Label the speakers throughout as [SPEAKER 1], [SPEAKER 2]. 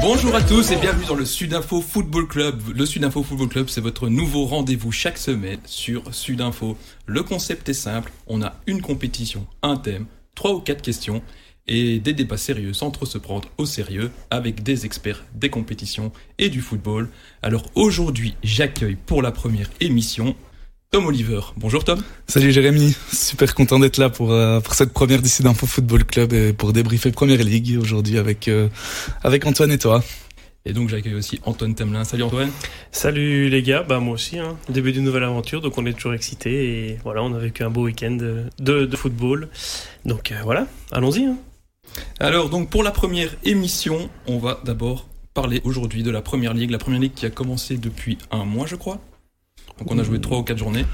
[SPEAKER 1] Bonjour à tous et bienvenue dans le Sudinfo Football Club. Le Sudinfo Football Club, c'est votre nouveau rendez-vous chaque semaine sur Sudinfo. Le concept est simple, on a une compétition, un thème, trois ou quatre questions et des débats sérieux sans trop se prendre au sérieux avec des experts des compétitions et du football. Alors aujourd'hui, j'accueille pour la première émission Tom Oliver. Bonjour Tom.
[SPEAKER 2] Salut Jérémy, super content d'être là pour, euh, pour cette première d'ici d'Info Football Club et pour débriefer Première Ligue aujourd'hui avec, euh, avec Antoine et toi.
[SPEAKER 1] Et donc j'accueille aussi Antoine Temelin. Salut Antoine.
[SPEAKER 3] Salut les gars, bah moi aussi, hein. début d'une nouvelle aventure, donc on est toujours excités et voilà, on a vécu un beau week-end de, de, football. Donc euh, voilà, allons-y. Hein.
[SPEAKER 1] Alors donc pour la première émission, on va d'abord parler aujourd'hui de la Première Ligue, la Première Ligue qui a commencé depuis un mois je crois. Donc on a joué trois ou quatre journées.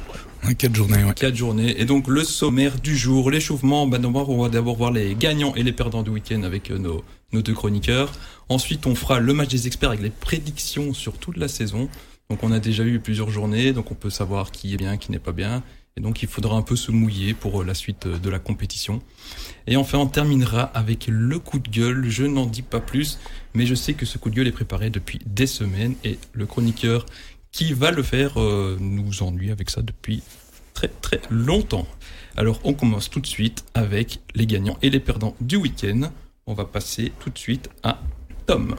[SPEAKER 2] Quatre journées, ouais.
[SPEAKER 1] Quatre journées. Et donc le sommaire du jour, l'échauffement, ben, on va d'abord voir les gagnants et les perdants du week-end avec euh, nos, nos deux chroniqueurs. Ensuite, on fera le match des experts avec les prédictions sur toute la saison. Donc on a déjà eu plusieurs journées, donc on peut savoir qui est bien, qui n'est pas bien. Et donc il faudra un peu se mouiller pour euh, la suite euh, de la compétition. Et enfin on terminera avec le coup de gueule. Je n'en dis pas plus, mais je sais que ce coup de gueule est préparé depuis des semaines et le chroniqueur qui va le faire euh, nous ennuie avec ça depuis très très longtemps. Alors on commence tout de suite avec les gagnants et les perdants du week-end. On va passer tout de suite à Tom.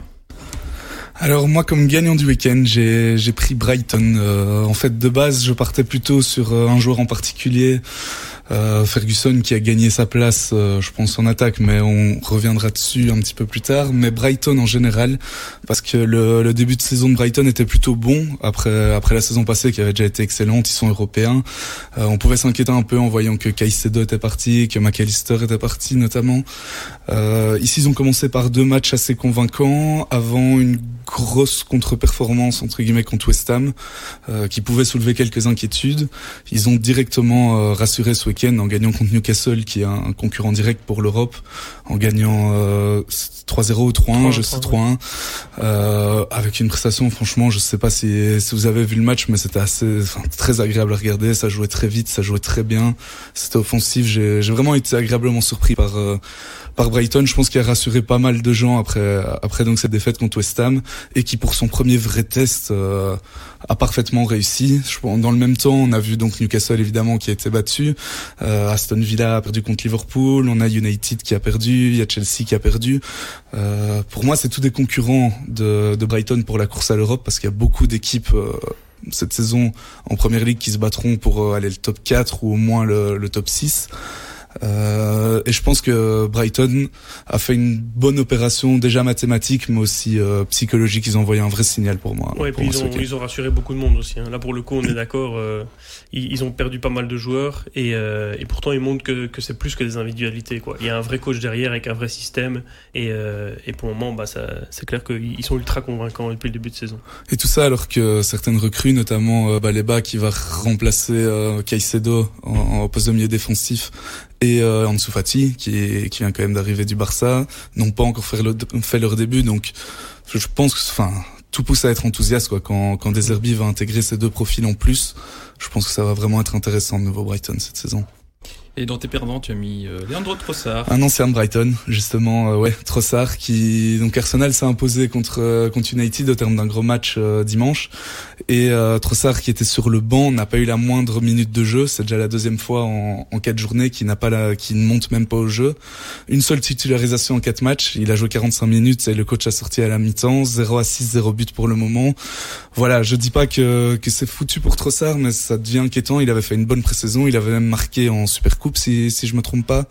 [SPEAKER 2] Alors moi comme gagnant du week-end j'ai pris Brighton. Euh, en fait de base je partais plutôt sur euh, un joueur en particulier euh, Ferguson qui a gagné sa place, euh, je pense en attaque, mais on reviendra dessus un petit peu plus tard. Mais Brighton en général, parce que le, le début de saison de Brighton était plutôt bon après après la saison passée qui avait déjà été excellente. Ils sont européens. Euh, on pouvait s'inquiéter un peu en voyant que Caicedo était parti, que McAllister était parti notamment. Ici ils ont commencé par deux matchs assez convaincants avant une grosse contre-performance entre guillemets contre West Ham qui pouvait soulever quelques inquiétudes. Ils ont directement rassuré ce en gagnant contre Newcastle, qui est un, concurrent direct pour l'Europe, en gagnant 3-0 ou 3-1, je sais 3-1, euh, avec une prestation, franchement, je sais pas si, si vous avez vu le match, mais c'était assez, enfin, très agréable à regarder. Ça jouait très vite, ça jouait très bien. C'était offensif. J'ai vraiment été agréablement surpris par euh, par Brighton. Je pense qu'il a rassuré pas mal de gens après après donc cette défaite contre West Ham et qui pour son premier vrai test euh, a parfaitement réussi. Je, dans le même temps, on a vu donc Newcastle évidemment qui a été battu, euh, Aston Villa a perdu contre Liverpool, on a United qui a perdu, il y a Chelsea qui a perdu. Euh, pour moi, c'est tous des concurrents de, de Brighton pour la course à l'Europe parce qu'il y a beaucoup d'équipes euh, cette saison en première ligue qui se battront pour euh, aller le top 4 ou au moins le, le top 6. Euh, et je pense que Brighton a fait une bonne opération déjà mathématique, mais aussi euh, psychologique. Ils ont envoyé un vrai signal pour moi.
[SPEAKER 3] Ouais, et puis ils, ont, ils, ont, rassuré beaucoup de monde aussi. Hein. Là, pour le coup, on est d'accord. Euh, ils, ils, ont perdu pas mal de joueurs et, et pourtant ils montrent que, que c'est plus que des individualités. Quoi. Il y a un vrai coach derrière avec un vrai système et, et pour le moment, bah, c'est clair qu'ils sont ultra convaincants depuis le début de saison.
[SPEAKER 2] Et tout ça alors que certaines recrues, notamment Baleba qui va remplacer Caicedo en, en poste de milieu défensif, et euh, Ansu Fati qui, qui vient quand même d'arriver du Barça n'ont pas encore fait, le, fait leur début donc je pense que enfin tout pousse à être enthousiaste quoi. Quand quand Deserbi va intégrer ces deux profils en plus je pense que ça va vraiment être intéressant de nouveau Brighton cette saison
[SPEAKER 1] et dans tes perdants, tu as mis euh, Leandro Trossard.
[SPEAKER 2] Un ancien Brighton, justement, euh, ouais, Trossard, qui donc Arsenal s'est imposé contre euh, contre United au terme d'un gros match euh, dimanche. Et Trossard, qui était sur le banc, n'a pas eu la moindre minute de jeu. C'est déjà la deuxième fois en, en quatre journées qu'il n'a pas la, qui ne monte même pas au jeu. Une seule titularisation en quatre matchs. Il a joué 45 minutes et le coach a sorti à la mi-temps. 0 à 6, 0 but pour le moment. Voilà, je dis pas que que c'est foutu pour Trossard, mais ça devient inquiétant. Il avait fait une bonne pré-saison. Il avait même marqué en Super Coupe si, si je me trompe pas.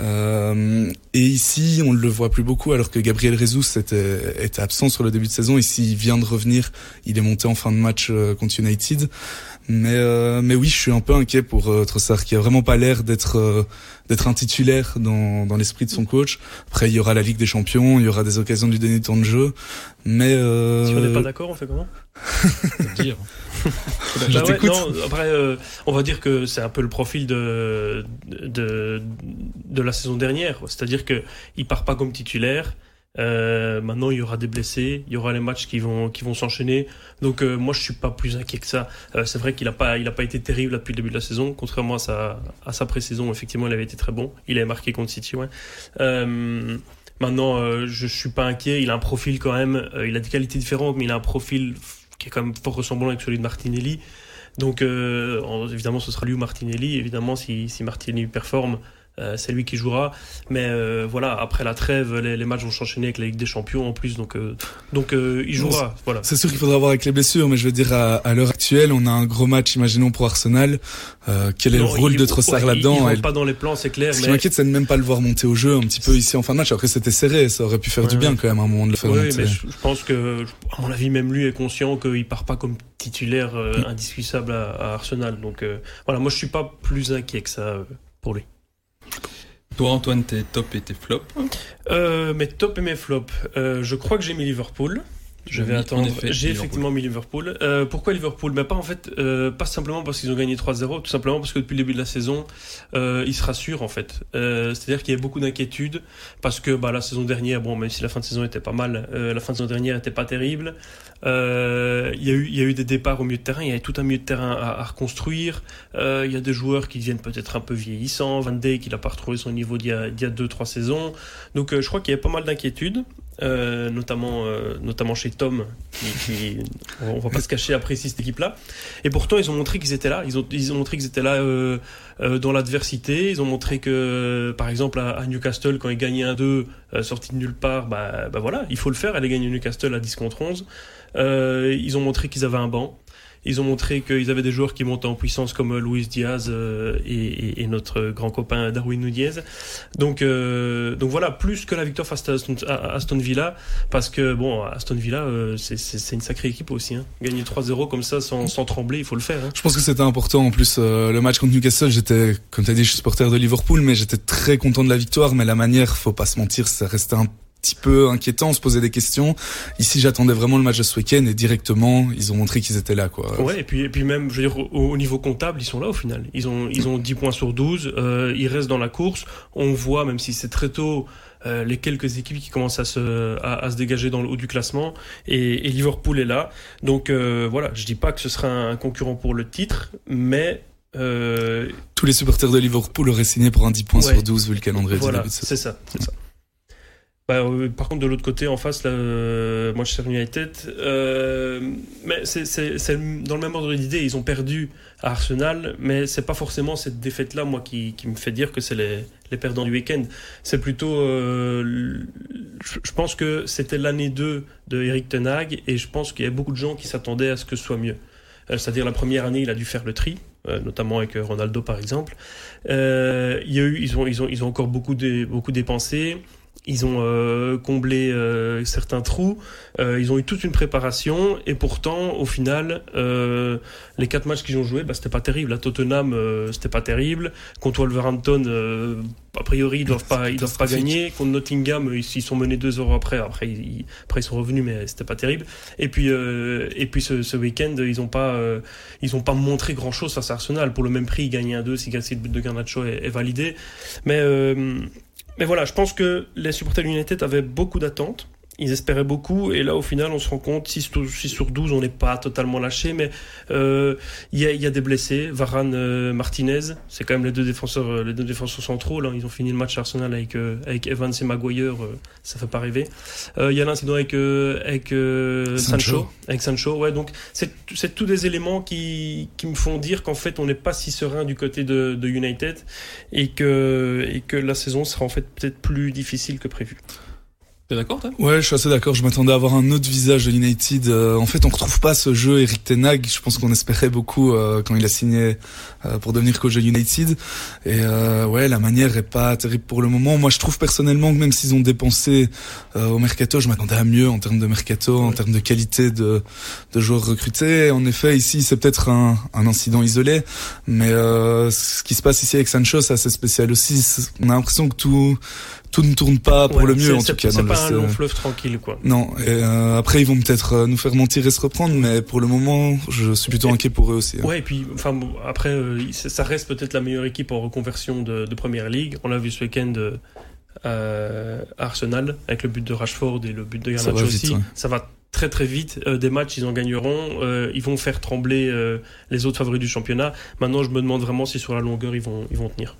[SPEAKER 2] Euh, et ici, on le voit plus beaucoup, alors que Gabriel Jesus était, était absent sur le début de saison. Ici, il vient de revenir. Il est monté en fin de match euh, contre United. Mais, euh, mais oui, je suis un peu inquiet pour euh, Trossard, qui a vraiment pas l'air d'être euh, d'être un titulaire dans, dans l'esprit de son coach. Après, il y aura la Ligue des Champions, il y aura des occasions de lui donner du temps de jeu. Mais
[SPEAKER 3] euh... si on n'est pas d'accord, on fait comment?
[SPEAKER 1] Dire.
[SPEAKER 3] bah ouais, non, après, euh, on va dire que c'est un peu le profil de, de, de la saison dernière. C'est-à-dire qu'il part pas comme titulaire, Euh, maintenant, il y aura des blessés, il y aura les matchs qui vont qui vont s'enchaîner. Donc euh, moi, je suis pas plus inquiet que ça. Euh, c'est vrai qu'il a pas il a pas été terrible depuis le début de la saison, contrairement à sa à sa pré-saison. Effectivement, il avait été très bon. Il avait marqué contre City. Ouais. Euh, maintenant, euh, je suis pas inquiet. Il a un profil quand même. euh, il a des qualités différentes, mais il a un profil qui est quand même fort ressemblant avec celui de Martinelli. Donc en- évidemment, ce sera lui ou Martinelli. Évidemment, si si Martinelli performe. Euh, c'est lui qui jouera, mais euh, voilà. Après la trêve, les, les matchs vont s'enchaîner avec la Ligue des Champions en plus, donc euh, donc euh, il jouera. Voilà.
[SPEAKER 2] C'est sûr qu'il faudra voir avec les blessures, mais je veux dire, à, à l'heure actuelle, on a un gros match, imaginons, pour Arsenal. Euh, quel est
[SPEAKER 3] Non,
[SPEAKER 2] le rôle
[SPEAKER 3] il-
[SPEAKER 2] de Trossard
[SPEAKER 3] ouais, il-
[SPEAKER 2] là-dedans
[SPEAKER 3] Il, rentre pas dans les plans, c'est clair.
[SPEAKER 2] Ce qui
[SPEAKER 3] Mais
[SPEAKER 2] m'inquiète, c'est de même pas le voir monter au jeu un petit peu ici en fin de match. Après, c'était serré, ça aurait pu faire
[SPEAKER 3] Ouais,
[SPEAKER 2] du bien
[SPEAKER 3] ouais.
[SPEAKER 2] quand même à un moment de le faire
[SPEAKER 3] Oui,
[SPEAKER 2] monter.
[SPEAKER 3] mais je, je pense que, à mon avis, même lui est conscient qu'il part pas comme titulaire euh,
[SPEAKER 2] Mm.
[SPEAKER 3] indiscutable à, à Arsenal. Donc euh, voilà, moi je suis pas plus inquiet que ça euh, pour lui.
[SPEAKER 1] Toi, Antoine, tes top et tes flops.
[SPEAKER 3] Euh, mes top et mes flops. Euh, je crois que j'ai mis Liverpool. Je vais attendre. J'ai effectivement mis Liverpool. Euh, pourquoi Liverpool? Mais pas en fait, euh, pas simplement parce qu'ils ont gagné 3-0, tout simplement parce que depuis le début de la saison, euh, ils se rassurent en fait. Euh, C'est-à-dire qu'il y a beaucoup d'inquiétudes parce que bah, la saison dernière, bon, même si la fin de saison était pas mal, euh, la fin de saison dernière était pas terrible. Euh, Il y a eu, il y a eu des départs au milieu de terrain. Il y avait tout un milieu de terrain à, à reconstruire. Euh, Il y a des joueurs qui deviennent peut-être un peu vieillissants. Van Dijk, il a pas retrouvé son niveau d'il y a, d'il y a deux, trois saisons. Donc, euh, je crois qu'il y a pas mal d'inquiétudes. Euh, notamment euh, notamment chez Tom qui, qui on va pas se cacher apprécie cette équipe là et pourtant ils ont montré qu'ils étaient là. Ils ont ils ont montré qu'ils étaient là euh, euh, dans l'adversité. Ils ont montré que par exemple à, Newcastle quand ils gagnaient un 2 euh, sorti de nulle part bah, bah voilà il faut le faire aller gagner Newcastle à 10 contre 11 euh, ils ont montré qu'ils avaient un banc ils ont montré qu'ils avaient des joueurs qui montent en puissance comme Luis Diaz euh, et, et- notre grand copain Darwin Nunez. Donc, euh, donc voilà, plus que la victoire face à Aston, Villa, parce que bon, Aston Villa, euh, c'est une sacrée équipe aussi. Hein. Gagner 3-0 comme ça sans, sans trembler, il faut le faire. Hein.
[SPEAKER 2] Je pense que c'était important. En plus, euh, le match contre Newcastle, j'étais, comme tu as dit, je suis supporter de Liverpool, mais j'étais très content de la victoire. Mais la manière, faut pas se mentir, ça restait un petit peu inquiétant. On se posait des questions. Ici, j'attendais vraiment le match de ce week-end et directement, ils ont montré qu'ils étaient là, quoi.
[SPEAKER 3] Ouais, et puis, et puis même, je veux dire, au, au niveau comptable, ils sont là au final. Ils ont, ils ont 10 points sur 12, euh, ils restent dans la course. On voit, même si c'est très tôt, euh, les quelques équipes qui commencent à se, à, à se dégager dans le haut du classement. Et, et Liverpool est là. Donc euh, voilà, je dis pas que ce sera un concurrent pour le titre, mais euh,
[SPEAKER 2] Tous les supporters de Liverpool auraient signé pour un 10 points
[SPEAKER 3] Ouais.
[SPEAKER 2] sur 12 vu le calendrier
[SPEAKER 3] voilà, c'est ça, c'est ça. Bah, euh, par contre, de l'autre côté, en face, là, euh, Manchester United, euh, mais c'est dans le même ordre d'idée. Ils ont perdu à Arsenal, mais c'est pas forcément cette défaite-là, moi, qui, me fait dire que c'est les, perdants du week-end. C'est plutôt, euh, je pense que c'était l'année 2 de Eric Ten Hag, et je pense qu'il y a beaucoup de gens qui s'attendaient à ce que ce soit mieux. Euh, C'est-à-dire la première année, il a dû faire le tri, notamment avec Ronaldo par exemple. Il y a eu, ils ont, encore beaucoup dépensé. Ils ont euh, comblé euh, certains trous. Euh, ils ont eu toute une préparation et pourtant, au final, euh, les quatre matchs qu'ils ont joués, bah, c'était pas terrible. À Tottenham, euh, c'était pas terrible. Contre Wolverhampton, euh, a priori, ils doivent pas, ils doivent pas gagner. Contre Nottingham, ils, ils sont menés deux heures après. Après, ils, après, ils sont revenus, mais c'était pas terrible. Et puis, euh, et puis ce, ce week-end, ils ont pas, euh, ils ont pas montré grand chose face à Arsenal. Pour le même prix, ils gagnaient un 2 si si le but de Garnacho est, est validé. Mais, euh, mais voilà, je pense que les supporters de United avaient beaucoup d'attentes. Ils espéraient beaucoup et là au final on se rend compte 6, tou- 6 sur 12 on n'est pas totalement lâché mais euh, il y, a, y a des blessés. Varane euh, Martinez c'est quand même les deux défenseurs euh, les deux défenseurs centraux là. Ils ont fini le match Arsenal avec euh, avec Evans et Maguire ça fait pas rêver. Euh, il y a l'incident avec euh, avec euh,
[SPEAKER 2] Sancho.
[SPEAKER 3] Sancho. Avec Sancho ouais. Donc c'est c'est tous des éléments qui qui me font dire qu'en fait on n'est pas si serein du côté de, de United et que et que la saison sera en fait peut-être plus difficile que prévu
[SPEAKER 1] T'es d'accord, toi?
[SPEAKER 2] Ouais, je suis assez d'accord. Je m'attendais à avoir un autre visage de United. Euh, en fait, on retrouve pas ce jeu Eric Ten Hag. Je pense qu'on espérait beaucoup euh, quand il a signé euh, pour devenir coach de United. Et euh, ouais, la manière est pas terrible pour le moment. Moi, je trouve personnellement que même s'ils ont dépensé euh, au mercato, je m'attendais à mieux en termes de mercato, en termes de qualité de, de joueurs recrutés. En effet, ici, c'est peut-être un, un incident isolé, mais euh, ce qui se passe ici avec Sancho, c'est assez spécial aussi. On a l'impression que tout tout ne tourne pas pour
[SPEAKER 3] Ouais,
[SPEAKER 2] le mieux en tout cas.
[SPEAKER 3] C'est
[SPEAKER 2] le
[SPEAKER 3] pas un long fleuve tranquille, quoi.
[SPEAKER 2] Non, et euh, après ils vont peut-être euh, nous faire mentir et se reprendre, mais pour le moment, je suis plutôt
[SPEAKER 3] Et-
[SPEAKER 2] inquiet pour eux aussi. hein.
[SPEAKER 3] Ouais, et puis, enfin, bon, après, euh, ça reste peut-être la meilleure équipe en reconversion de, de première ligue. On l'a vu ce week-end euh, euh, Arsenal avec le but de Rashford et le but de Garnacho aussi. Ça va très très vite. Euh, des matchs, ils en gagneront. Euh, ils vont faire trembler euh, les autres favoris du championnat. Maintenant, je me demande vraiment si sur la longueur, ils vont, ils vont tenir.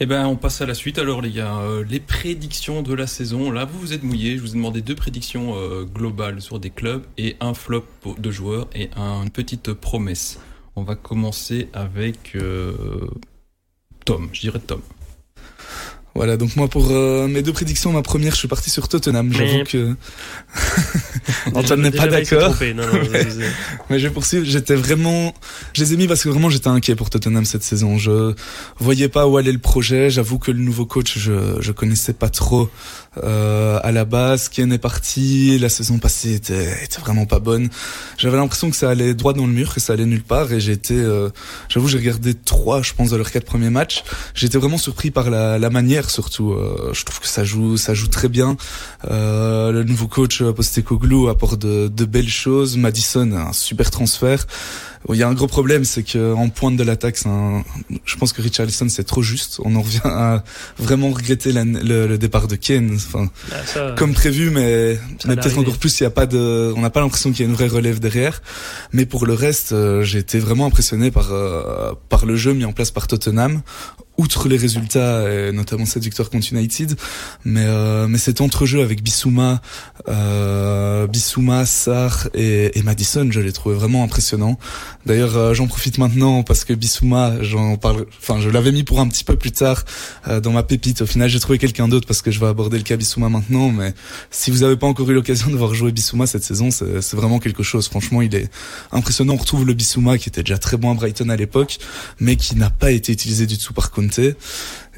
[SPEAKER 1] Eh ben, on passe à la suite. Alors, les gars, les prédictions de la saison. Là, vous vous êtes mouillés. Je vous ai demandé deux prédictions globales sur des clubs et un flop de joueurs et une petite promesse. On va commencer avec Tom. Je dirais Tom.
[SPEAKER 2] Voilà, donc moi pour euh, mes deux prédictions, ma première, je suis parti sur Tottenham. J'avoue que Antoine n'est pas d'accord. Mais je vais poursuivre. J'étais vraiment, je les ai mis parce que vraiment j'étais inquiet pour Tottenham cette saison. Je voyais pas où allait le projet. J'avoue que le nouveau coach, je je connaissais pas trop euh, à la base. Ken est parti. La saison passée était, était vraiment pas bonne. J'avais l'impression que ça allait droit dans le mur, que ça allait nulle part. Et j'étais, euh, j'avoue, j'ai regardé trois, je pense, de leurs quatre premiers matchs. J'étais vraiment surpris par la, la manière surtout. Euh, je trouve que ça joue, ça joue très bien. Euh, le nouveau coach Postecoglou apporte de belles choses. Madison, un super transfert. Il y a un gros problème, c'est que en pointe de l'attaque, je pense que Richarlison c'est trop juste. On en revient à vraiment regretter le, départ de Kane, enfin, ah, comme prévu, mais, peut-être encore plus. Il y a pas de, on n'a pas l'impression qu'il y a une vraie relève derrière. Mais pour le reste, euh, j'ai été vraiment impressionné par euh, par le jeu mis en place par Tottenham outre les résultats, et notamment cette victoire contre United, mais euh, mais cet entrejeu avec Bissouma, euh, Bissouma, Sarr et, et Madison, je l'ai trouvé vraiment impressionnant. D'ailleurs, euh, j'en profite maintenant parce que Bissouma, j'en parle, enfin, je l'avais mis pour un petit peu plus tard euh, dans ma pépite. Au final, j'ai trouvé quelqu'un d'autre parce que je vais aborder le cas Bissouma maintenant. Mais si vous n'avez pas encore eu l'occasion de voir jouer Bissouma cette saison, c'est vraiment quelque chose. Franchement, il est impressionnant. On retrouve le Bissouma qui était déjà très bon à Brighton à l'époque, mais qui n'a pas été utilisé du tout par Conte. Et,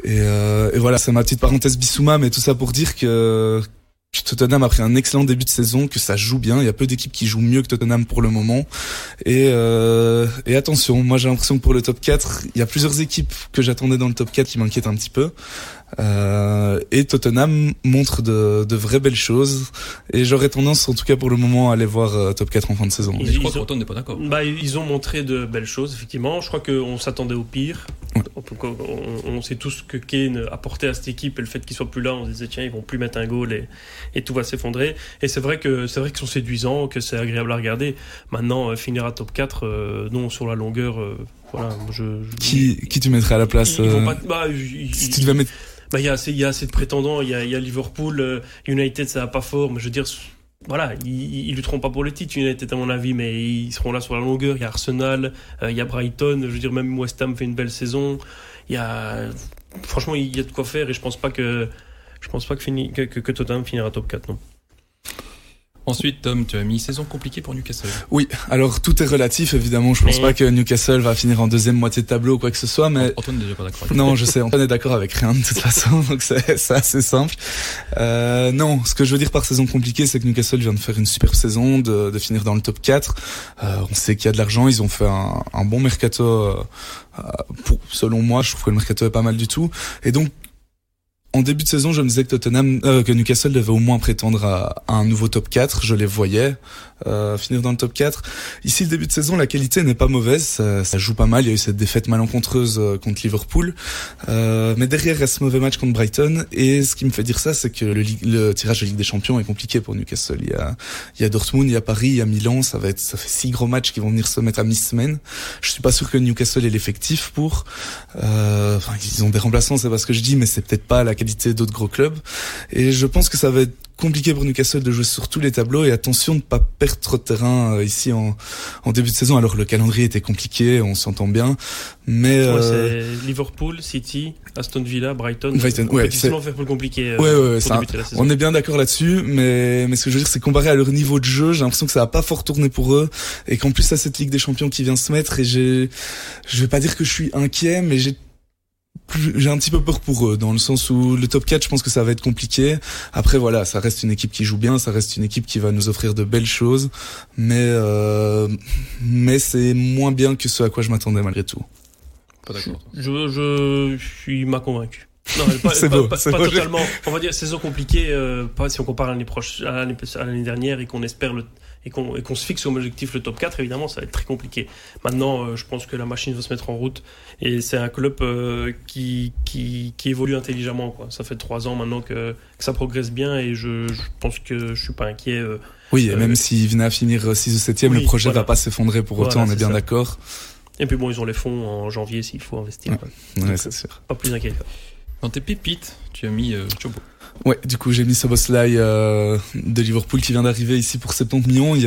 [SPEAKER 2] euh, et voilà, c'est ma petite parenthèse Bissouma, mais tout ça pour dire que Tottenham a pris un excellent début de saison, que ça joue bien. Il y a peu d'équipes qui jouent mieux que Tottenham pour le moment. Et, euh, attention, moi j'ai l'impression que pour le top 4, il y a plusieurs équipes que j'attendais dans le top 4 qui m'inquiètent un petit peu. Euh, et Tottenham montre de, de, vraies belles choses. Et j'aurais tendance, en tout cas pour le moment, à aller voir euh, top 4 en fin de saison.
[SPEAKER 1] Ils, je crois ont... n'est pas d'accord.
[SPEAKER 3] Bah, ils ont montré de belles choses, effectivement. Je crois qu'on s'attendait au pire. On, sait tous que Kane apportait à cette équipe et le fait qu'il soit plus là, on se disait tiens, ils vont plus mettre un goal et, et tout va s'effondrer. Et c'est vrai que c'est vrai qu'ils sont séduisants, que c'est agréable à regarder. Maintenant, euh, finir à top 4, non, sur la longueur. voilà, je,
[SPEAKER 2] Qui, qui tu mettrais à la place bah, Si tu devais mettre
[SPEAKER 3] bah, il y a assez, y a assez de prétendants. Il y a, y a Liverpool, euh, United, ça va pas fort, mais je veux dire, voilà, ils, ils lutteront pas pour le titre, United à mon avis, mais ils seront là sur la longueur. Il y a Arsenal, euh, il y a Brighton, je veux dire, même West Ham fait une belle saison. Il y a, franchement, il y a de quoi faire et je pense pas que, je pense pas que, fini, que, que, que Tottenham finira top 4, non.
[SPEAKER 1] Ensuite, Tom, tu as mis saison compliquée pour Newcastle.
[SPEAKER 2] Oui, alors tout est relatif, évidemment. Je pense pas que Newcastle va finir en deuxième moitié de tableau ou quoi que ce soit, mais...
[SPEAKER 1] Antoine n'est déjà pas d'accord.
[SPEAKER 2] Non, je sais, Antoine est d'accord avec rien de toute façon, donc c'est assez simple. Euh, non, ce que je veux dire par saison compliquée, c'est que Newcastle vient de faire une super saison, de, de finir dans le top 4. Euh, on sait qu'il y a de l'argent, ils ont fait un, un bon mercato... Euh, pour, selon moi, je trouve que le mercato est pas mal du tout. Et donc, en début de saison, je me disais que Tottenham, euh, que Newcastle devait au moins prétendre à, un nouveau top 4. Je les voyais euh, finir dans le top 4. Ici, le début de saison, la qualité n'est pas mauvaise. Ça, joue pas mal. Il y a eu cette défaite malencontreuse euh, contre Liverpool. mais derrière, reste mauvais match contre Brighton. Et ce qui me fait dire ça, c'est que le, tirage de Ligue des Champions est compliqué pour Newcastle. Il y a, il y a Dortmund, il y a Paris, il y a Milan. Ça va être, ça fait six gros matchs qui vont venir se mettre à mi-semaine. Je suis pas sûr que Newcastle ait l'effectif pour. enfin, ils ont des remplaçants, c'est pas ce que je dis, mais c'est peut-être pas la d'autres gros clubs. Et je pense que ça va être compliqué pour Newcastle de jouer sur tous les tableaux et attention de pas perdre trop de terrain euh, ici en, en début de saison. Alors le calendrier était compliqué, on s'entend bien, mais
[SPEAKER 3] euh... Liverpool, City, Aston Villa, Brighton.
[SPEAKER 2] Brighton, ouais, c'est
[SPEAKER 3] faire plus compliqué.
[SPEAKER 2] Euh, ouais, ouais, ça, on est bien d'accord là-dessus, mais mais ce que je veux dire, c'est comparé à leur niveau de jeu, j'ai l'impression que ça va pas fort tourner pour eux et qu'en plus ça cette Ligue des Champions qui vient se mettre et j'ai, je vais pas dire que je suis inquiet, mais j'ai j'ai un petit peu peur pour eux dans le sens où le top 4 je pense que ça va être compliqué après voilà ça reste une équipe qui joue bien ça reste une équipe qui va nous offrir de belles choses mais euh, mais c'est moins bien que ce à quoi je m'attendais malgré tout
[SPEAKER 1] pas d'accord
[SPEAKER 3] je, je, je suis m'a convaincu Non, pas, pas, beau, pas, pas totalement. On va dire saison compliquée. Euh, pas si on compare à l'année prochaine, à l'année dernière et qu'on espère le et qu'on se fixe comme objectif le top 4, évidemment, ça va être très compliqué. Maintenant, euh, je pense que la machine va se mettre en route et c'est un club euh, qui, qui, qui, évolue intelligemment. Quoi. Ça fait trois ans maintenant que, que ça progresse bien et je, je, pense que je suis pas inquiet. Euh,
[SPEAKER 2] oui, et même s'il venait à finir 6 ou 7 e le projet ne va pas s'effondrer pour autant, on est bien d'accord.
[SPEAKER 3] Et puis bon, ils ont les fonds en janvier s'il faut investir.
[SPEAKER 2] Ouais, c'est sûr.
[SPEAKER 3] Pas plus inquiet.
[SPEAKER 1] Dans tes pépites, tu as mis Chobo.
[SPEAKER 2] Ouais, du coup j'ai mis Soboslai euh, de Liverpool qui vient d'arriver ici pour 70 millions. Il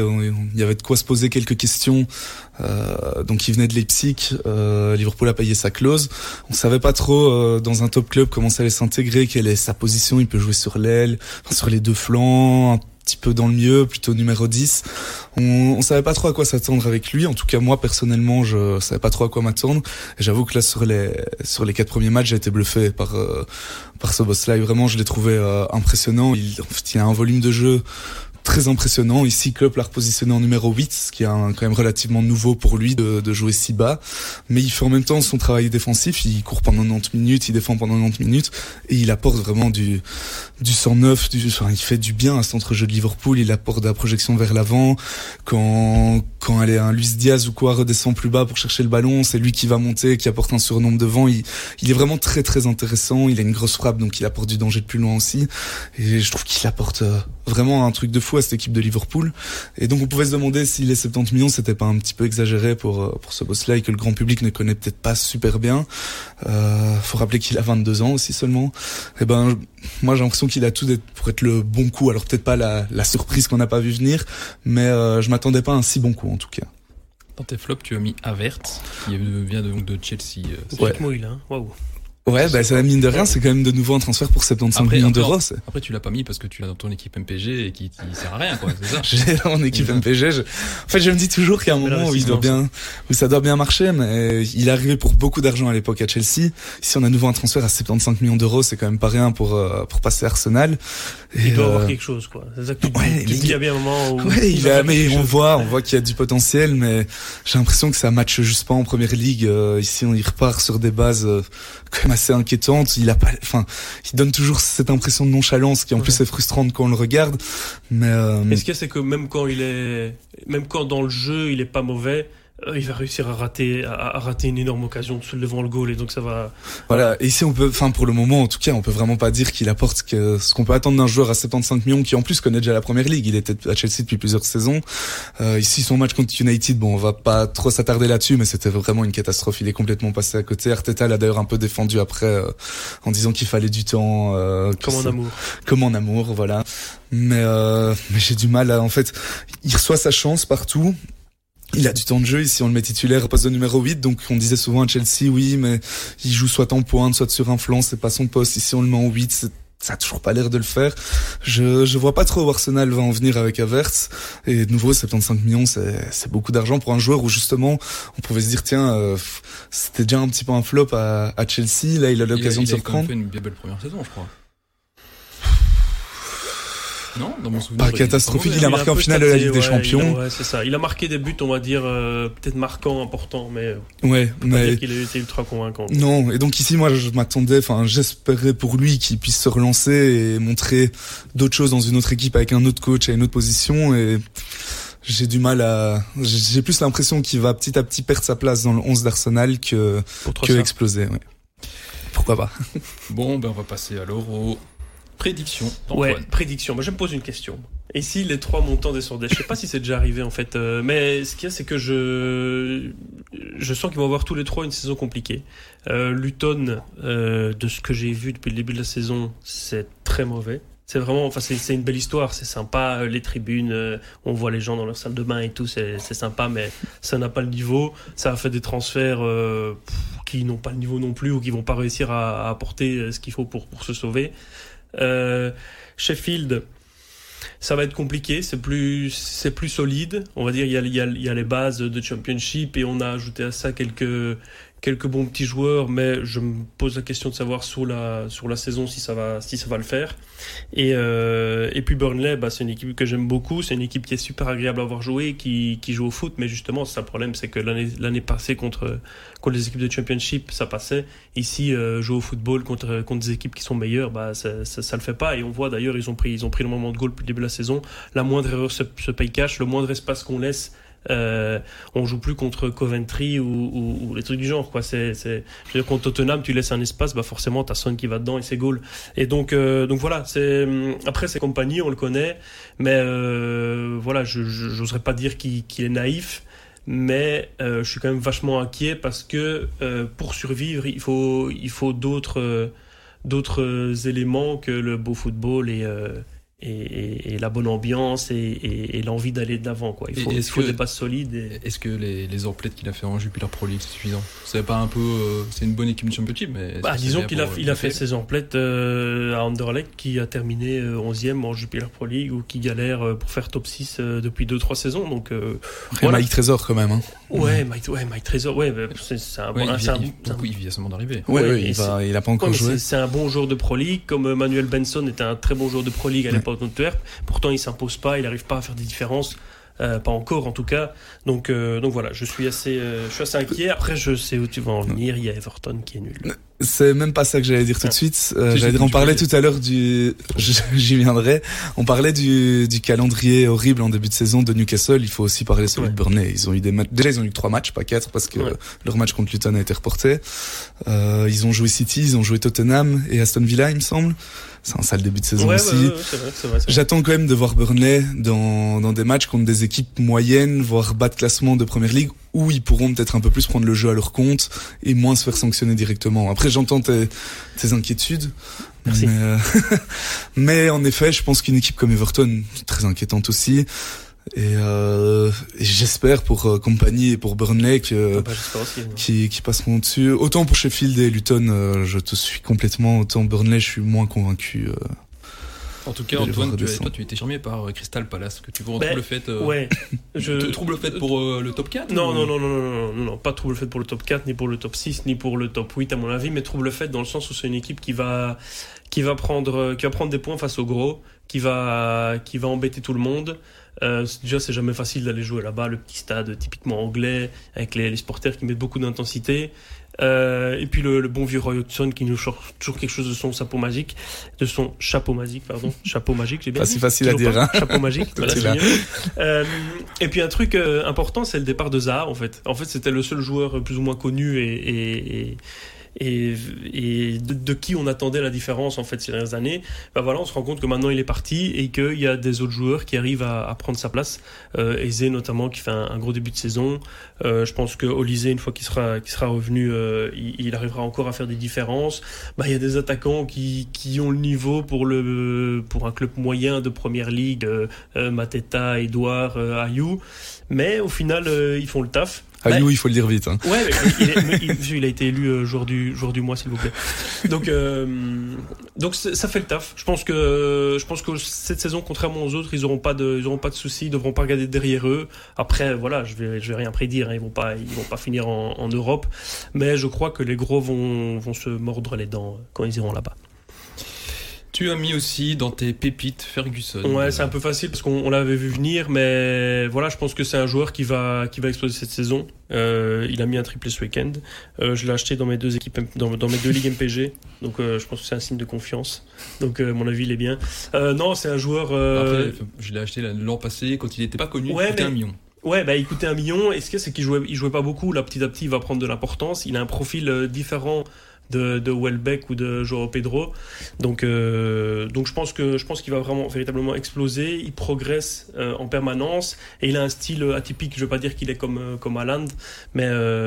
[SPEAKER 2] y, avait de quoi se poser quelques questions. Euh, donc il venait de Leipzig, euh, Liverpool a payé sa clause. On savait pas trop euh, dans un top club comment ça allait s'intégrer, quelle est sa position. Il peut jouer sur l'aile, sur les deux flancs, petit peu dans le mieux, plutôt numéro 10. On, on savait pas trop à quoi s'attendre avec lui. En tout cas, moi personnellement, je savais pas trop à quoi m'attendre. Et j'avoue que là, sur les sur les quatre premiers matchs, j'ai été bluffé par euh, par ce boss-là. Vraiment, je l'ai trouvé euh, impressionnant. Il, il a un volume de jeu très impressionnant. Ici, Klopp l'a repositionné en numéro 8, ce qui est un, quand même relativement nouveau pour lui de, de, jouer si bas. Mais il fait en même temps son travail défensif. Il court pendant 90 minutes, il défend pendant 90 minutes et il apporte vraiment du, du 109. Du, enfin, il fait du bien à ce centre-jeu de Liverpool. Il apporte de la projection vers l'avant. Quand, quand elle est un Luis Diaz ou quoi redescend plus bas pour chercher le ballon, c'est lui qui va monter, qui apporte un surnombre devant. Il, il est vraiment très très intéressant. Il a une grosse frappe, donc il apporte du danger de plus loin aussi. Et je trouve qu'il apporte euh, vraiment un truc de fou à cette équipe de Liverpool. Et donc on pouvait se demander si les 70 millions c'était pas un petit peu exagéré pour euh, pour ce boss-là et que le grand public ne connaît peut-être pas super bien. Euh, faut rappeler qu'il a 22 ans aussi seulement. Et eh ben moi j'ai l'impression qu'il a tout pour être le bon coup. Alors peut-être pas la, la surprise qu'on n'a pas vu venir, mais euh, je m'attendais pas à un si bon coup en tout cas.
[SPEAKER 1] Dans tes flops, tu as mis Avert, qui vient de, de Chelsea.
[SPEAKER 3] Euh, ouais. Mouille, hein Waouh.
[SPEAKER 2] Ouais, bah, ça, mine de rien, c'est quand même de nouveau un transfert pour 75 millions d'euros.
[SPEAKER 1] Après, tu l'as pas mis parce que tu l'as dans ton équipe MPG et qui, qui sert à rien, quoi, c'est ça?
[SPEAKER 2] J'ai dans mon équipe MPG. Je... En fait, je me dis toujours qu'il y a un moment où il doit bien, où ça doit bien marcher, mais il est arrivé pour beaucoup d'argent à l'époque à Chelsea. Si on a nouveau un transfert à 75 millions d'euros, c'est quand même pas rien pour, euh, pour passer à Arsenal.
[SPEAKER 3] Et il doit avoir euh, quelque chose, quoi. C'est ça que tu, ouais, il y a bien un moment où.
[SPEAKER 2] Ouais, il a, mais on voit, on voit qu'il y a du potentiel, mais j'ai l'impression que ça matche juste pas en première ligue. Euh, ici, on y repart sur des bases quand même assez inquiétantes il a pas, enfin, il donne toujours cette impression de nonchalance qui en plus est frustrante quand on le regarde. Mais euh...
[SPEAKER 3] ce qu'il y a, c'est que même quand il est, même quand dans le jeu il est pas mauvais, il va réussir à rater, à, rater une énorme occasion devant le goal et donc ça va.
[SPEAKER 2] Voilà. Et ici on peut, enfin pour le moment en tout cas, on peut vraiment pas dire qu'il apporte que ce qu'on peut attendre d'un joueur à 75 millions qui en plus connaît déjà la première ligue. Il était à Chelsea depuis plusieurs saisons. Euh, ici son match contre United, bon on va pas trop s'attarder là-dessus, mais c'était vraiment une catastrophe. Il est complètement passé à côté. Arteta l'a d'ailleurs un peu défendu après euh, en disant qu'il fallait du temps.
[SPEAKER 3] Euh, comme en amour.
[SPEAKER 2] Comme en amour, voilà. Mais, euh, mais j'ai du mal à, en fait, il reçoit sa chance partout il a du temps de jeu ici, on le met titulaire au poste de numéro 8, donc on disait souvent à Chelsea, oui, mais il joue soit en pointe, soit sur un flanc, c'est pas son poste. Ici, on le met en 8, ça a toujours pas l'air de le faire. Je, je vois pas trop où Arsenal va en venir avec Averts. Et de nouveau, 75 millions, c'est beaucoup d'argent pour un joueur où justement, on pouvait se dire, tiens, euh, c'était déjà un petit peu un flop à, à Chelsea. Là, il a l'occasion de se reprendre.
[SPEAKER 1] Il a fait une bien belle première saison, je crois. Non, dans mon souvenir.
[SPEAKER 2] Pas catastrophique. Il a marqué en finale de la Ligue des Champions.
[SPEAKER 3] Ouais, c'est ça. Il a marqué des buts, on va dire, euh, peut-être marquants, importants, mais.
[SPEAKER 2] Ouais, mais.
[SPEAKER 3] qu'il a été ultra convaincant.
[SPEAKER 2] Non, et donc ici, moi, je m'attendais, enfin, j'espérais pour lui qu'il puisse se relancer et montrer d'autres choses dans une autre équipe avec un autre coach à une autre position et j'ai du mal à j'ai plus l'impression qu'il va petit à petit perdre sa place dans le 11 d'Arsenal que que exploser ouais. pourquoi pas
[SPEAKER 1] bon ben on va passer alors au Prédiction.
[SPEAKER 3] Ouais, prédiction. Moi, je me pose une question. Et si les trois montants descendaient? Je sais pas si c'est déjà arrivé en fait, euh, mais ce qu'il y a, c'est que je je sens qu'ils vont avoir tous les trois une saison compliquée. Euh, Luton, euh, de ce que j'ai vu depuis le début de la saison, c'est très mauvais. C'est vraiment, enfin, c'est une belle histoire, c'est sympa. Les tribunes, on voit les gens dans leur salle de bain et tout, c'est sympa, mais ça n'a pas le niveau. Ça a fait des transferts qui n'ont pas le niveau non plus ou qui vont pas réussir à, à apporter ce qu'il faut pour, pour se sauver. Euh, Sheffield, ça va être compliqué, c'est plus, c'est plus solide. On va dire il y, a, y a, il y a les bases de championship et on a ajouté à ça quelques, quelques bons petits joueurs, mais je me pose la question de savoir sur la, sur la saison si ça va, si ça va le faire. Et, euh, et puis Burnley, bah, c'est une équipe que j'aime beaucoup, c'est une équipe qui est super agréable à voir jouer, qui, qui joue au foot, mais justement, c'est ça le problème, c'est que l'année passée contre, contre les équipes de Championship, ça passait. Ici, euh, jouer au football contre, contre des équipes qui sont meilleures, bah, ça, ça, le fait pas. Et on voit d'ailleurs, ils ont pris, ils ont pris le moment de goal depuis le début de la saison. La moindre erreur se paye cash, le moindre espace qu'on laisse, euh, on joue plus contre Coventry ou, les trucs du genre quoi. C'est c'est je veux dire contre Tottenham tu laisses un espace bah forcément t'as Son qui va dedans et c'est goal. Et donc euh, donc voilà c'est après c'est compagnie on le connaît mais euh, voilà je j'oserais pas dire qu'il est naïf mais je suis quand même vachement inquiet parce que pour survivre il faut il faut d'autres d'autres éléments que le beau football et et, et, la bonne ambiance et, et l'envie d'aller d'avant quoi. Il faut, il faut des passes solides.
[SPEAKER 1] Est-ce que les, les emplettes qu'il a fait en Jupiler Pro League c'est suffisant? C'est pas un peu, euh, c'est une bonne équipe de championship, mais
[SPEAKER 3] bah, disons qu'il a, il a fait ses emplettes euh, à Anderlecht qui a terminé 11e euh, en Jupiler Pro League ou qui galère pour faire top 6 depuis 2-3 saisons. Donc
[SPEAKER 2] voilà. Mike Trésor quand même. Hein.
[SPEAKER 3] Ouais, Mike, ouais, Mike Trésor, ouais, c'est un,
[SPEAKER 1] ouais,
[SPEAKER 3] bon,
[SPEAKER 1] il, vient, un, il, il vient seulement d'arriver.
[SPEAKER 2] Ouais, ouais, il, il a pas encore joué.
[SPEAKER 3] C'est un bon joueur de Pro League, comme Manuel Benson était un très bon joueur de Pro League à l'époque Pourtant, il s'impose pas, il n'arrive pas à faire des différences. Euh, pas encore en tout cas. Donc, euh, donc voilà, je suis assez, euh, je suis assez inquiet. Après, je sais où tu vas en venir. Il y a Everton qui est nul.
[SPEAKER 2] C'est même pas ça que j'allais dire tout de suite. Euh, j'allais dire, on parlait tout à l'heure du, j'y viendrai. On parlait du, du calendrier horrible en début de saison de Newcastle. Il faut aussi parler sur ouais. de Burnley. Ils ont eu des matchs. Déjà, ils ont eu trois matchs, pas quatre, parce que leur match contre Luton a été reporté. Euh, ils ont joué City, ils ont joué Tottenham et Aston Villa, il me semble. C'est un sale début de saison
[SPEAKER 3] ouais,
[SPEAKER 2] aussi.
[SPEAKER 3] Ouais,
[SPEAKER 2] J'attends quand même de voir Burnley dans, dans des matchs contre des équipes moyennes, voire bas de classement de première ligue, où ils pourront peut-être un peu plus prendre le jeu à leur compte et moins se faire sanctionner directement. Après, j'entends tes, tes inquiétudes.
[SPEAKER 3] Merci.
[SPEAKER 2] Mais, euh, mais en effet, je pense qu'une équipe comme Everton, très inquiétante aussi. Et, euh, et j'espère pour euh, compagnie et pour Burnley que,
[SPEAKER 3] ah bah, aussi,
[SPEAKER 2] qui, qui passeront dessus. Autant pour Sheffield et Luton, euh, je te suis complètement. Autant Burnley, je suis moins convaincu.
[SPEAKER 1] En tout cas, Antoine, tu, toi, tu étais charmé par euh, Crystal Palace, que tu vois
[SPEAKER 3] ben,
[SPEAKER 1] trouble fait. Euh,
[SPEAKER 3] ouais.
[SPEAKER 1] Je... Trouble fait pour euh, le top 4
[SPEAKER 3] non,
[SPEAKER 1] ou...
[SPEAKER 3] non, non, non, non, non, non, pas trouble fait pour le top 4, ni pour le top 6, ni pour le top 8, à mon avis, mais trouble fait dans le sens où c'est une équipe qui va, qui va prendre, qui va prendre des points face au gros, qui va, qui va embêter tout le monde. Euh, déjà, c'est jamais facile d'aller jouer là-bas, le petit stade typiquement anglais, avec les, les supporters qui mettent beaucoup d'intensité. Euh, et puis le, le, bon vieux Roy Hodgson qui nous sort toujours quelque chose de son chapeau magique, de son chapeau magique, pardon, chapeau magique, j'ai bien
[SPEAKER 2] pas
[SPEAKER 3] dit.
[SPEAKER 2] si facile à dire. Hein.
[SPEAKER 3] Chapeau magique. voilà, euh, et puis un truc euh, important, c'est le départ de Zaha en fait. En fait, c'était le seul joueur plus ou moins connu et, et, et et, et de, de, qui on attendait la différence en fait ces dernières années, ben voilà, on se rend compte que maintenant il est parti et qu'il y a des autres joueurs qui arrivent à, à prendre sa place. Euh, Eze notamment qui fait un, gros début de saison. Euh, je pense que Olysée une fois qu'il sera, qu'il sera revenu, euh, il, il, arrivera encore à faire des différences. Ben, il y a des attaquants qui, qui ont le niveau pour le pour un club moyen de première ligue, euh, euh, Mateta, Edouard, Ayou, mais au final ils font le taf.
[SPEAKER 2] Ayou, bah, il faut le dire vite. Hein.
[SPEAKER 3] Ouais, il, est, il, il, a été élu euh, jour du jour du mois, s'il vous plaît. Donc, euh, donc ça fait le taf. Je pense que je pense que cette saison, contrairement aux autres, ils auront pas de ils auront pas de soucis, ils devront pas regarder derrière eux. Après, voilà, je vais je vais rien prédire. Hein, ils vont pas ils vont pas finir en, en Europe, mais je crois que les gros vont vont se mordre les dents quand ils iront là-bas.
[SPEAKER 1] Tu as mis aussi dans tes pépites Ferguson.
[SPEAKER 3] Ouais, c'est un peu facile parce qu'on l'avait vu venir, mais voilà, je pense que c'est un joueur qui va qui va exploser cette saison. Euh, il a mis un triplé ce week-end. Euh, je l'ai acheté dans mes deux équipes, dans, dans mes deux ligues MPG, donc euh, je pense que c'est un signe de confiance. Donc à mon avis, il est bien. Non, c'est un joueur.
[SPEAKER 1] Après, je l'ai acheté l'an passé quand il n'était pas connu.
[SPEAKER 3] Ouais,
[SPEAKER 1] il coûtait un million.
[SPEAKER 3] Ouais, bah il coûtait un million. Et ce qu'il c'est qu'il jouait, il jouait pas beaucoup. Là, petit à petit, il va prendre de l'importance. Il a un profil différent de, de Welbeck ou de Joao Pedro. Donc, euh, donc je pense que je pense qu'il va vraiment véritablement exploser. Il progresse euh, en permanence et il a un style atypique. Je veux pas dire qu'il est comme comme Haaland, mais euh,